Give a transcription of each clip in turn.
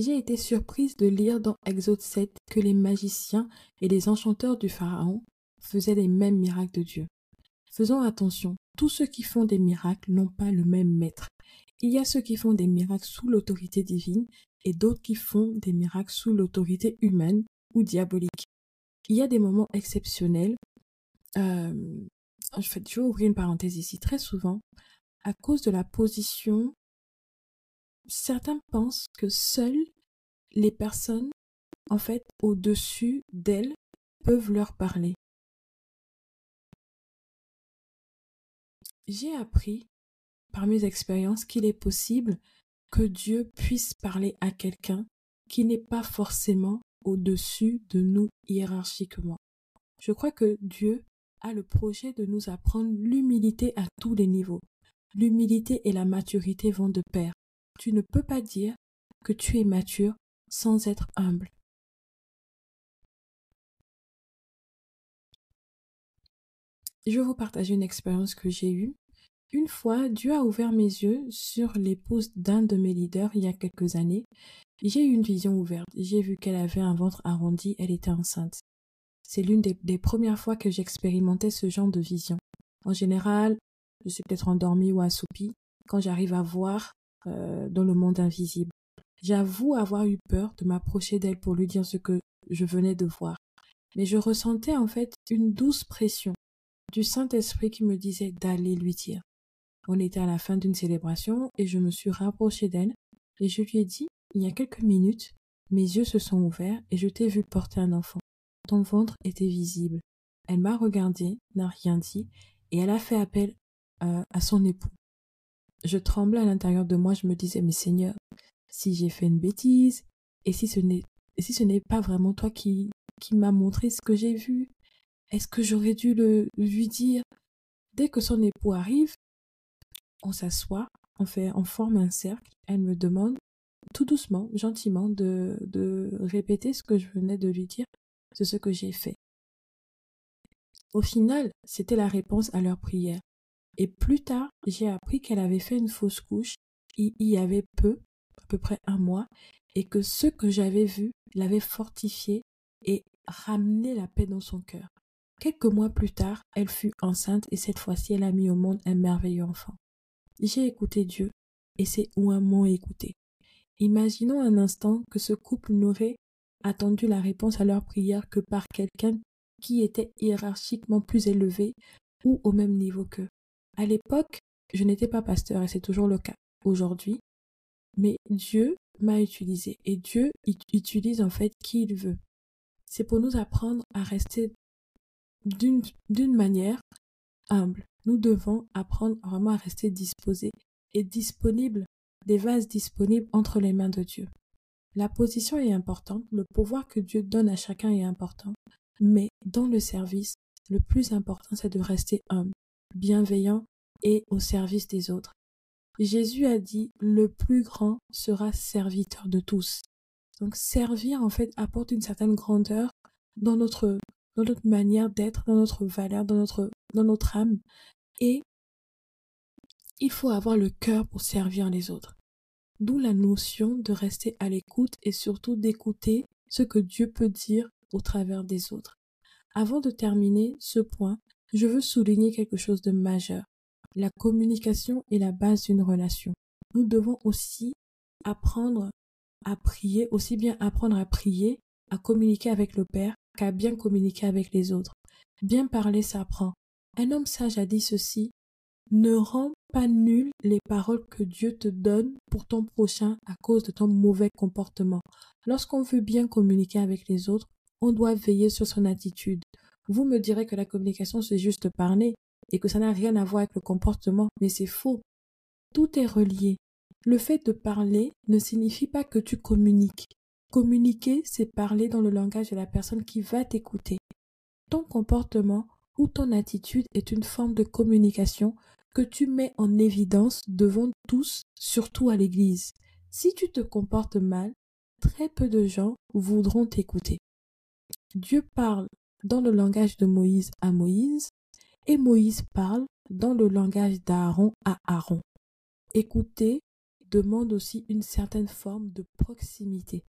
j'ai été surprise de lire dans Exode 7 que les magiciens et les enchanteurs du Pharaon faisaient les mêmes miracles de Dieu. Faisons attention, tous ceux qui font des miracles n'ont pas le même maître. Il y a ceux qui font des miracles sous l'autorité divine et d'autres qui font des miracles sous l'autorité humaine ou diabolique. Il y a des moments exceptionnels. Euh, je vais ouvrir une parenthèse ici. Très souvent, à cause de la position, certains pensent que seules les personnes, en fait, au-dessus d'elles, peuvent leur parler. J'ai appris par mes expériences qu'il est possible que Dieu puisse parler à quelqu'un qui n'est pas forcément au-dessus de nous hiérarchiquement. Je crois que Dieu a le projet de nous apprendre l'humilité à tous les niveaux. L'humilité et la maturité vont de pair. Tu ne peux pas dire que tu es mature sans être humble. Je vais vous partager une expérience que j'ai eue. Une fois, Dieu a ouvert mes yeux sur l'épouse d'un de mes leaders il y a quelques années. J'ai eu une vision ouverte. J'ai vu qu'elle avait un ventre arrondi, elle était enceinte. C'est l'une des, premières fois que j'expérimentais ce genre de vision. En général, je suis peut-être endormie ou assoupie quand j'arrive à voir euh, dans le monde invisible. J'avoue avoir eu peur de m'approcher d'elle pour lui dire ce que je venais de voir. Mais je ressentais en fait une douce pression du Saint-Esprit qui me disait d'aller lui dire. On était à la fin d'une célébration et je me suis rapprochée d'elle et je lui ai dit, il y a quelques minutes, mes yeux se sont ouverts et je t'ai vu porter un enfant. Ton ventre était visible. Elle m'a regardé, n'a rien dit et elle a fait appel euh, à son époux. Je tremblais à l'intérieur de moi, je me disais, mais Seigneur, si j'ai fait une bêtise, et si ce n'est, si ce n'est pas vraiment toi qui, qui m'a montré ce que j'ai vu, est-ce que j'aurais dû le, lui dire? Dès que son époux arrive, on s'assoit, on fait, on forme un cercle, elle me demande tout doucement, gentiment, de, de répéter ce que je venais de lui dire, c'est ce que j'ai fait. Au final, c'était la réponse à leur prière. Et plus tard, j'ai appris qu'elle avait fait une fausse couche, il y avait peu, à peu près un mois, et que ce que j'avais vu l'avait fortifié et ramené la paix dans son cœur. Quelques mois plus tard, elle fut enceinte et cette fois-ci elle a mis au monde un merveilleux enfant. J'ai écouté Dieu et c'est où un mot écouté. Imaginons un instant que ce couple n'aurait attendu la réponse à leur prière que par quelqu'un qui était hiérarchiquement plus élevé ou au même niveau qu'eux. À l'époque, je n'étais pas pasteur et c'est toujours le cas aujourd'hui, mais Dieu m'a utilisé et Dieu utilise en fait qui il veut. C'est pour nous apprendre à rester d'une manière humble. Nous devons apprendre vraiment à rester disposés et disponibles, des vases disponibles entre les mains de Dieu. La position est importante, le pouvoir que Dieu donne à chacun est important, mais dans le service, le plus important c'est de rester humble, bienveillant et au service des autres. Jésus a dit le plus grand sera serviteur de tous. Donc servir en fait apporte une certaine grandeur dans notre manière d'être, dans notre valeur, dans notre dans notre âme et il faut avoir le cœur pour servir les autres. D'où la notion de rester à l'écoute et surtout d'écouter ce que Dieu peut dire au travers des autres. Avant de terminer ce point, je veux souligner quelque chose de majeur. La communication est la base d'une relation. Nous devons aussi apprendre à prier, aussi bien apprendre à prier, à communiquer avec le Père, qu'à bien communiquer avec les autres. Bien parler s'apprend. Un homme sage a dit ceci. Ne rends pas nul les paroles que Dieu te donne pour ton prochain à cause de ton mauvais comportement. Lorsqu'on veut bien communiquer avec les autres, on doit veiller sur son attitude. Vous me direz que la communication c'est juste parler et que ça n'a rien à voir avec le comportement, mais c'est faux. Tout est relié. Le fait de parler ne signifie pas que tu communiques. Communiquer, c'est parler dans le langage de la personne qui va t'écouter. Ton comportement ou ton attitude est une forme de communication que tu mets en évidence devant tous, surtout à l'église. Si tu te comportes mal, très peu de gens voudront t'écouter. Dieu parle dans le langage de Moïse à Moïse et Moïse parle dans le langage d'Aaron à Aaron. Écouter demande aussi une certaine forme de proximité.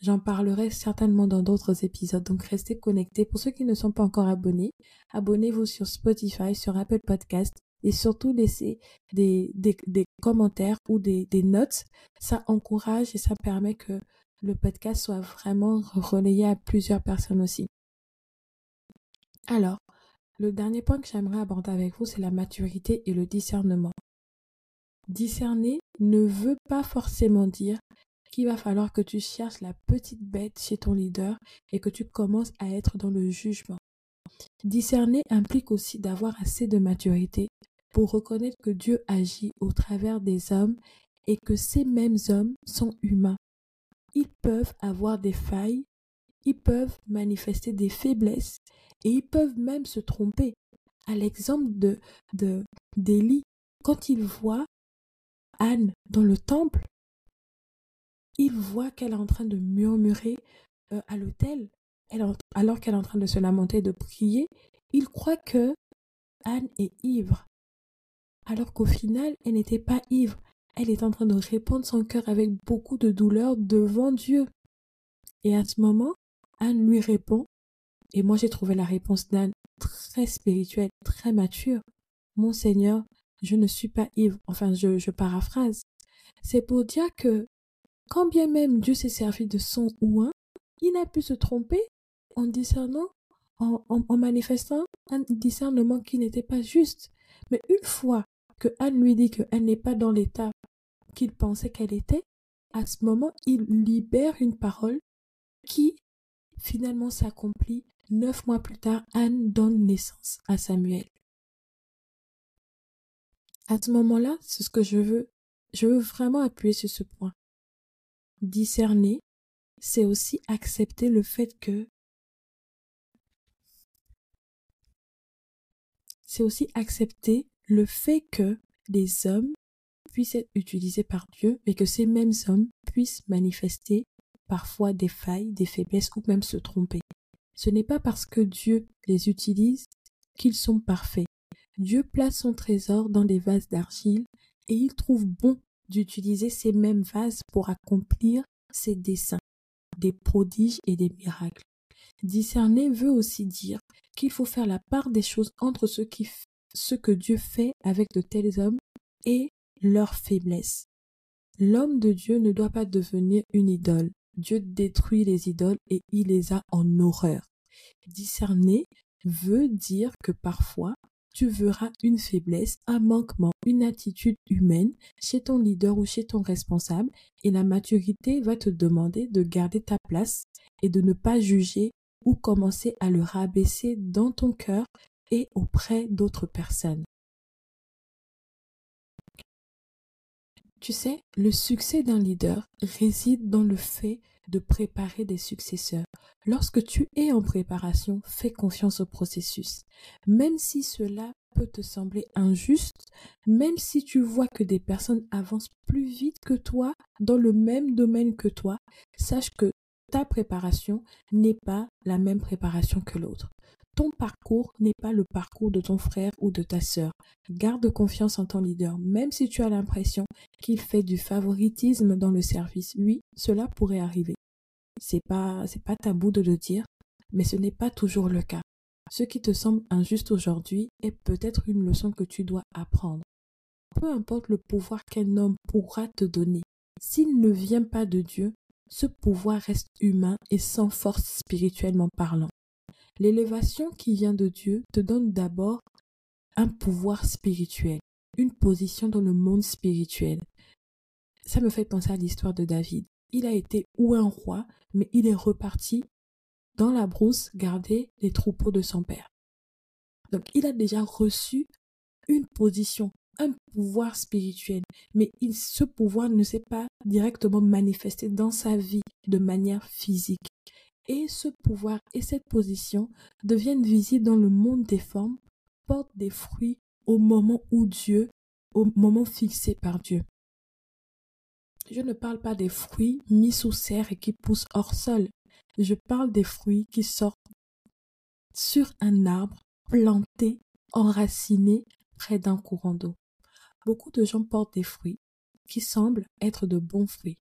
J'en parlerai certainement dans d'autres épisodes, donc restez connectés. Pour ceux qui ne sont pas encore abonnés, abonnez-vous sur Spotify, sur Apple Podcast et surtout laissez des, commentaires ou des notes. Ça encourage et ça permet que le podcast soit vraiment relayé à plusieurs personnes aussi. Alors, le dernier point que j'aimerais aborder avec vous, c'est la maturité et le discernement. Discerner ne veut pas forcément dire qu'il va falloir que tu cherches la petite bête chez ton leader et que tu commences à être dans le jugement. Discerner implique aussi d'avoir assez de maturité pour reconnaître que Dieu agit au travers des hommes et que ces mêmes hommes sont humains. Ils peuvent avoir des failles, ils peuvent manifester des faiblesses et ils peuvent même se tromper. À l'exemple de d'Élie, quand il voit Anne dans le temple, il voit qu'elle est en train de murmurer euh, à l'autel, alors qu'elle est en train de se lamenter, de prier, il croit que Anne est ivre, alors qu'au final, elle n'était pas ivre. Elle est en train de répandre son cœur avec beaucoup de douleur devant Dieu. Et à ce moment, Anne lui répond, et moi j'ai trouvé la réponse d'Anne très spirituelle, très mature. Mon Seigneur, je ne suis pas ivre. Enfin, je, paraphrase. C'est pour dire que quand bien même Dieu s'est servi de son ou un, il n'a pu se tromper en discernant, en, en, manifestant un discernement qui n'était pas juste. Mais une fois que Anne lui dit qu'elle n'est pas dans l'état qu'il pensait qu'elle était, à ce moment, il libère une parole qui finalement s'accomplit. Neuf mois plus tard, Anne donne naissance à Samuel. À ce moment-là, c'est ce que je veux. Je veux vraiment appuyer sur ce point. Discerner, c'est aussi accepter le fait que c'est aussi accepter le fait que les hommes puissent être utilisés par Dieu et que ces mêmes hommes puissent manifester parfois des failles, des faiblesses ou même se tromper. Ce n'est pas parce que Dieu les utilise qu'ils sont parfaits. Dieu place son trésor dans des vases d'argile et il trouve bon d'utiliser ces mêmes vases pour accomplir ses desseins, des prodiges et des miracles. Discerner veut aussi dire qu'il faut faire la part des choses entre ce, ce que Dieu fait avec de tels hommes et leurs faiblesses. L'homme de Dieu ne doit pas devenir une idole. Dieu détruit les idoles et il les a en horreur. Discerner veut dire que parfois tu verras une faiblesse, un manquement, une attitude humaine chez ton leader ou chez ton responsable et la maturité va te demander de garder ta place et de ne pas juger ou commencer à le rabaisser dans ton cœur et auprès d'autres personnes. Tu sais, le succès d'un leader réside dans le fait de préparer des successeurs. Lorsque tu es en préparation, fais confiance au processus. Même si cela peut te sembler injuste, même si tu vois que des personnes avancent plus vite que toi dans le même domaine que toi, sache que ta préparation n'est pas la même préparation que l'autre. Ton parcours n'est pas le parcours de ton frère ou de ta sœur. Garde confiance en ton leader, même si tu as l'impression qu'il fait du favoritisme dans le service. Oui, cela pourrait arriver. C'est pas, c'est pas tabou de le dire, mais ce n'est pas toujours le cas. Ce qui te semble injuste aujourd'hui est peut-être une leçon que tu dois apprendre. Peu importe le pouvoir qu'un homme pourra te donner, s'il ne vient pas de Dieu, ce pouvoir reste humain et sans force spirituellement parlant. L'élévation qui vient de Dieu te donne d'abord un pouvoir spirituel, une position dans le monde spirituel. Ça me fait penser à l'histoire de David. Il a été ou un roi, mais il est reparti dans la brousse garder les troupeaux de son père. Donc il a déjà reçu une position, un pouvoir spirituel, mais ce pouvoir ne s'est pas directement manifesté dans sa vie de manière physique et ce pouvoir et cette position deviennent visibles dans le monde des formes, portent des fruits au moment où Dieu, au moment fixé par Dieu. Je ne parle pas des fruits mis sous serre et qui poussent hors sol. Je parle des fruits qui sortent sur un arbre planté, enraciné près d'un courant d'eau. Beaucoup de gens portent des fruits, qui semblent être de bons fruits.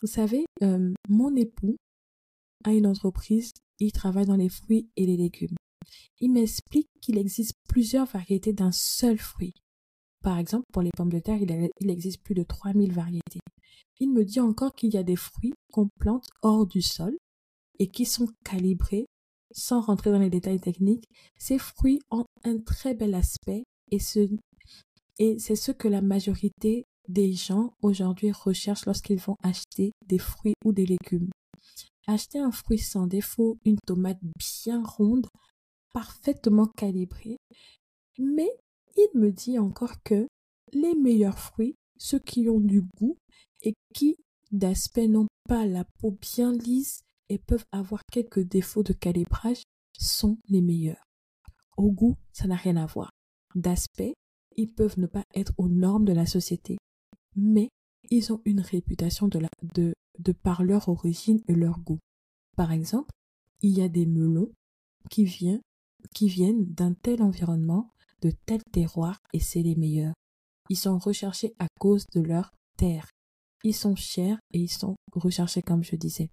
Vous savez, euh, mon époux une entreprise, il travaille dans les fruits et les légumes. Il m'explique qu'il existe plusieurs variétés d'un seul fruit. Par exemple, pour les pommes de terre, il, existe plus de 3000 variétés. Il me dit encore qu'il y a des fruits qu'on plante hors du sol et qui sont calibrés sans rentrer dans les détails techniques. Ces fruits ont un très bel aspect et c'est ce que la majorité des gens aujourd'hui recherchent lorsqu'ils vont acheter des fruits ou des légumes. Acheter un fruit sans défaut, une tomate bien ronde, parfaitement calibrée, mais il me dit encore que les meilleurs fruits, ceux qui ont du goût et qui d'aspect n'ont pas la peau bien lisse et peuvent avoir quelques défauts de calibrage, sont les meilleurs. Au goût, ça n'a rien à voir. D'aspect, ils peuvent ne pas être aux normes de la société, mais ils ont une réputation de, la, de, de par leur origine et leur goût. Par exemple, il y a des melons qui, viennent, d'un tel environnement, de tel terroir, et c'est les meilleurs. Ils sont recherchés à cause de leur terre. Ils sont chers et ils sont recherchés comme je disais.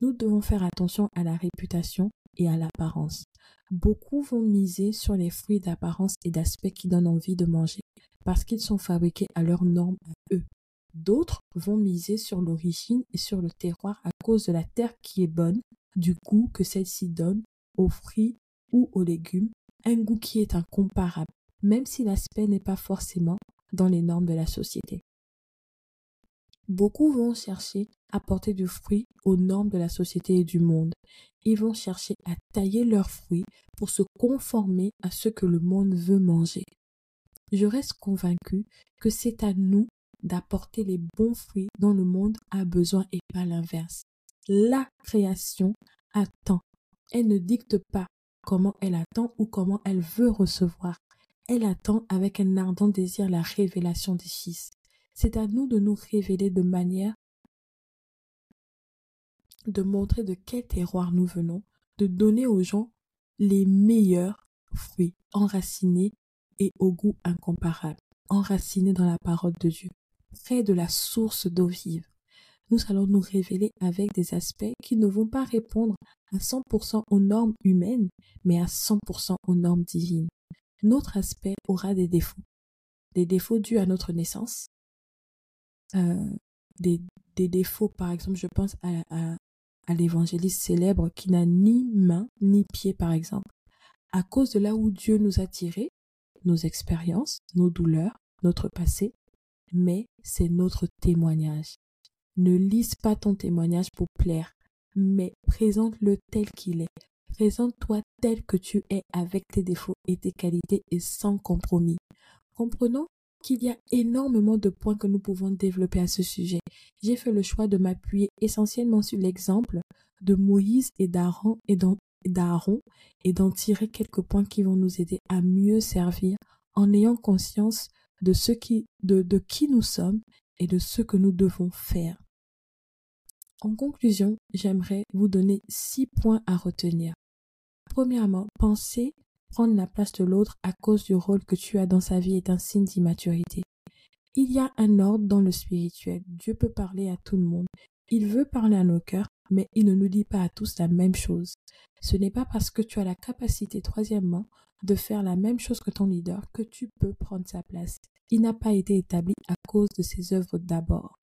Nous devons faire attention à la réputation et à l'apparence. Beaucoup vont miser sur les fruits d'apparence et d'aspect qui donnent envie de manger, parce qu'ils sont fabriqués à leurs normes à eux. D'autres vont miser sur l'origine et sur le terroir à cause de la terre qui est bonne, du goût que celle-ci donne aux fruits ou aux légumes, un goût qui est incomparable, même si l'aspect n'est pas forcément dans les normes de la société. Beaucoup vont chercher à porter du fruit aux normes de la société et du monde. Ils vont chercher à tailler leurs fruits pour se conformer à ce que le monde veut manger. Je reste convaincu que c'est à nous d'apporter les bons fruits dont le monde a besoin et pas l'inverse. La création attend. Elle ne dicte pas comment elle attend ou comment elle veut recevoir. Elle attend avec un ardent désir la révélation des Fils. C'est à nous de nous révéler de manière de montrer de quel terroir nous venons, de donner aux gens les meilleurs fruits enracinés et au goût incomparable, enracinés dans la parole de Dieu, près de la source d'eau vive. Nous allons nous révéler avec des aspects qui ne vont pas répondre à 100% aux normes humaines, mais à 100% aux normes divines. Notre aspect aura des défauts. Des défauts dus à notre naissance, euh, des, défauts, par exemple, je pense à, à l'évangéliste célèbre qui n'a ni main ni pied, par exemple, à cause de là où Dieu nous a tirés, nos expériences, nos douleurs, notre passé, mais c'est notre témoignage. Ne lise pas ton témoignage pour plaire, mais présente-le tel qu'il est. Présente-toi tel que tu es avec tes défauts et tes qualités et sans compromis. Comprenons qu'il y a énormément de points que nous pouvons développer à ce sujet. J'ai fait le choix de m'appuyer essentiellement sur l'exemple de Moïse et d'Aaron et d'Aaron et d'en tirer quelques points qui vont nous aider à mieux servir en ayant conscience de ce qui, de, de qui nous sommes et de ce que nous devons faire. En conclusion, j'aimerais vous donner six points à retenir. Premièrement, pensez Prendre la place de l'autre à cause du rôle que tu as dans sa vie est un signe d'immaturité. Il y a un ordre dans le spirituel. Dieu peut parler à tout le monde. Il veut parler à nos cœurs, mais il ne nous dit pas à tous la même chose. Ce n'est pas parce que tu as la capacité, troisièmement, de faire la même chose que ton leader que tu peux prendre sa place. Il n'a pas été établi à cause de ses œuvres d'abord.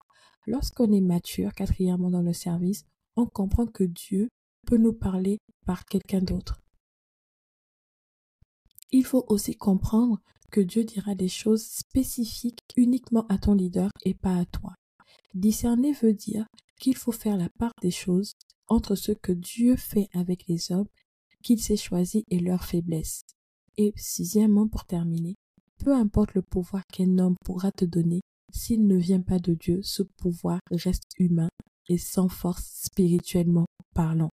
Lorsqu'on est mature, quatrièmement dans le service, on comprend que Dieu peut nous parler par quelqu'un d'autre. Il faut aussi comprendre que Dieu dira des choses spécifiques uniquement à ton leader et pas à toi. Discerner veut dire qu'il faut faire la part des choses entre ce que Dieu fait avec les hommes qu'il s'est choisi et leurs faiblesses. Et sixièmement, pour terminer, peu importe le pouvoir qu'un homme pourra te donner, s'il ne vient pas de Dieu, ce pouvoir reste humain et sans force spirituellement parlant.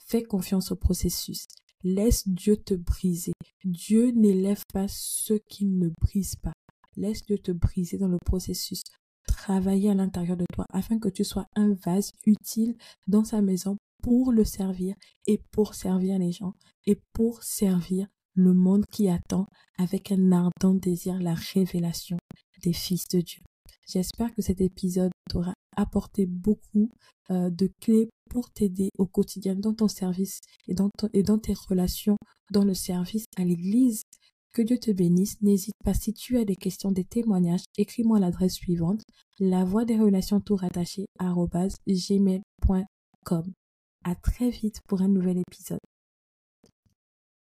Fais confiance au processus. Laisse Dieu te briser. Dieu n'élève pas ceux qui ne brisent pas. Laisse Dieu te briser dans le processus. Travailler à l'intérieur de toi afin que tu sois un vase utile dans sa maison pour le servir et pour servir les gens et pour servir le monde qui attend avec un ardent désir la révélation des fils de Dieu. J'espère que cet épisode t'aura apporté beaucoup euh, de clés pour t'aider au quotidien dans ton service et dans, tes relations dans le service à l'Église. Que Dieu te bénisse. N'hésite pas si tu as des questions, des témoignages, écris-moi l'adresse suivante la voix des relations tout rattaché gmail.com. À très vite pour un nouvel épisode.